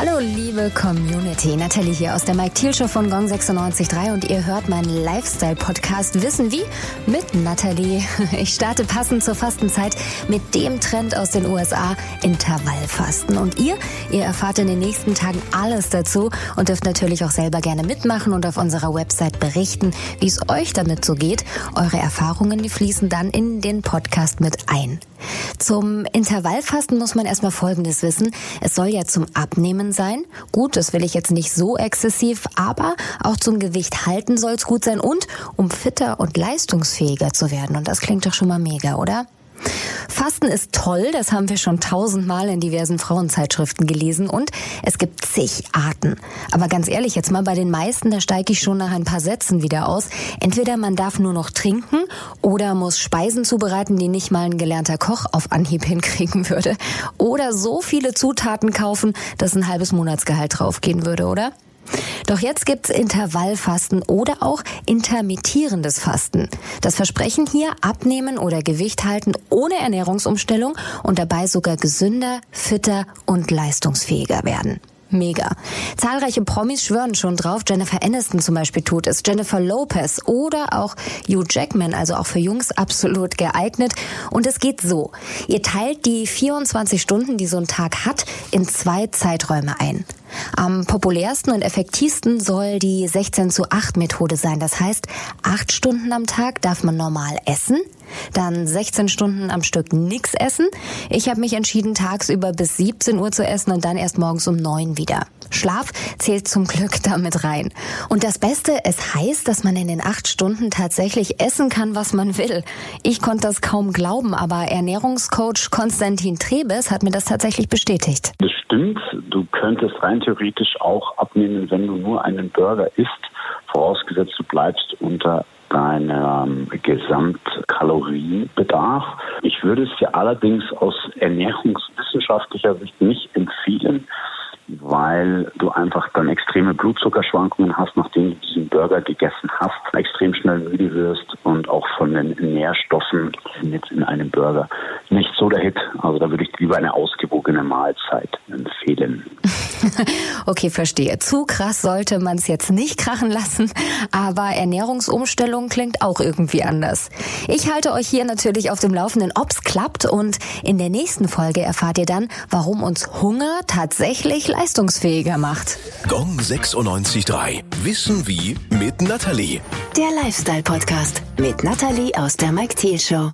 Hallo liebe Community, Natalie hier aus der Mike Thiel Show von Gong 96.3 und ihr hört meinen Lifestyle-Podcast Wissen wie mit Natalie. Ich starte passend zur Fastenzeit mit dem Trend aus den USA, Intervallfasten. Und ihr, ihr erfahrt in den nächsten Tagen alles dazu und dürft natürlich auch selber gerne mitmachen und auf unserer Website berichten, wie es euch damit so geht. Eure Erfahrungen, die fließen dann in den Podcast mit ein. Zum Intervallfasten muss man erstmal Folgendes wissen. Es soll ja zum Abnehmen sein. Gut, das will ich jetzt nicht so exzessiv, aber auch zum Gewicht halten soll es gut sein und um fitter und leistungsfähiger zu werden. Und das klingt doch schon mal mega, oder? Fasten ist toll, das haben wir schon tausendmal in diversen Frauenzeitschriften gelesen und es gibt zig Arten. Aber ganz ehrlich, jetzt mal bei den meisten, da steige ich schon nach ein paar Sätzen wieder aus. Entweder man darf nur noch trinken oder muss Speisen zubereiten, die nicht mal ein gelernter Koch auf Anhieb hinkriegen würde. Oder so viele Zutaten kaufen, dass ein halbes Monatsgehalt draufgehen würde, oder? Doch jetzt gibt's Intervallfasten oder auch intermittierendes Fasten. Das Versprechen hier abnehmen oder Gewicht halten ohne Ernährungsumstellung und dabei sogar gesünder, fitter und leistungsfähiger werden. Mega. Zahlreiche Promis schwören schon drauf. Jennifer Aniston zum Beispiel tut es. Jennifer Lopez oder auch Hugh Jackman, also auch für Jungs absolut geeignet. Und es geht so. Ihr teilt die 24 Stunden, die so ein Tag hat, in zwei Zeiträume ein. Am populärsten und effektivsten soll die 16 zu 8 Methode sein. Das heißt, acht Stunden am Tag darf man normal essen, dann 16 Stunden am Stück nichts essen. Ich habe mich entschieden, tagsüber bis 17 Uhr zu essen und dann erst morgens um 9 wieder. Schlaf zählt zum Glück damit rein. Und das Beste, es heißt, dass man in den acht Stunden tatsächlich essen kann, was man will. Ich konnte das kaum glauben, aber Ernährungscoach Konstantin Trebes hat mir das tatsächlich bestätigt. Das stimmt. Du könntest rein theoretisch auch abnehmen, wenn du nur einen Burger isst, vorausgesetzt du bleibst unter deinem Gesamtkalorienbedarf. Ich würde es dir allerdings aus ernährungswissenschaftlicher Sicht nicht empfehlen, weil du einfach dann extreme Blutzuckerschwankungen hast, nachdem du diesen Burger gegessen hast, extrem schnell müde wirst und auch von den Nährstoffen jetzt in einem Burger nicht so der Hit. Also da würde ich lieber eine ausgewogene Mahlzeit empfehlen. okay, verstehe. Zu krass sollte man es jetzt nicht krachen lassen, aber Ernährungsumstellung klingt auch irgendwie anders. Ich halte euch hier natürlich auf dem Laufenden, ob's klappt und in der nächsten Folge erfahrt ihr dann, warum uns Hunger tatsächlich leistungsfähiger macht. Gong 96.3. Wissen wie mit Natalie. Der Lifestyle Podcast mit Natalie aus der Mike Thiel Show.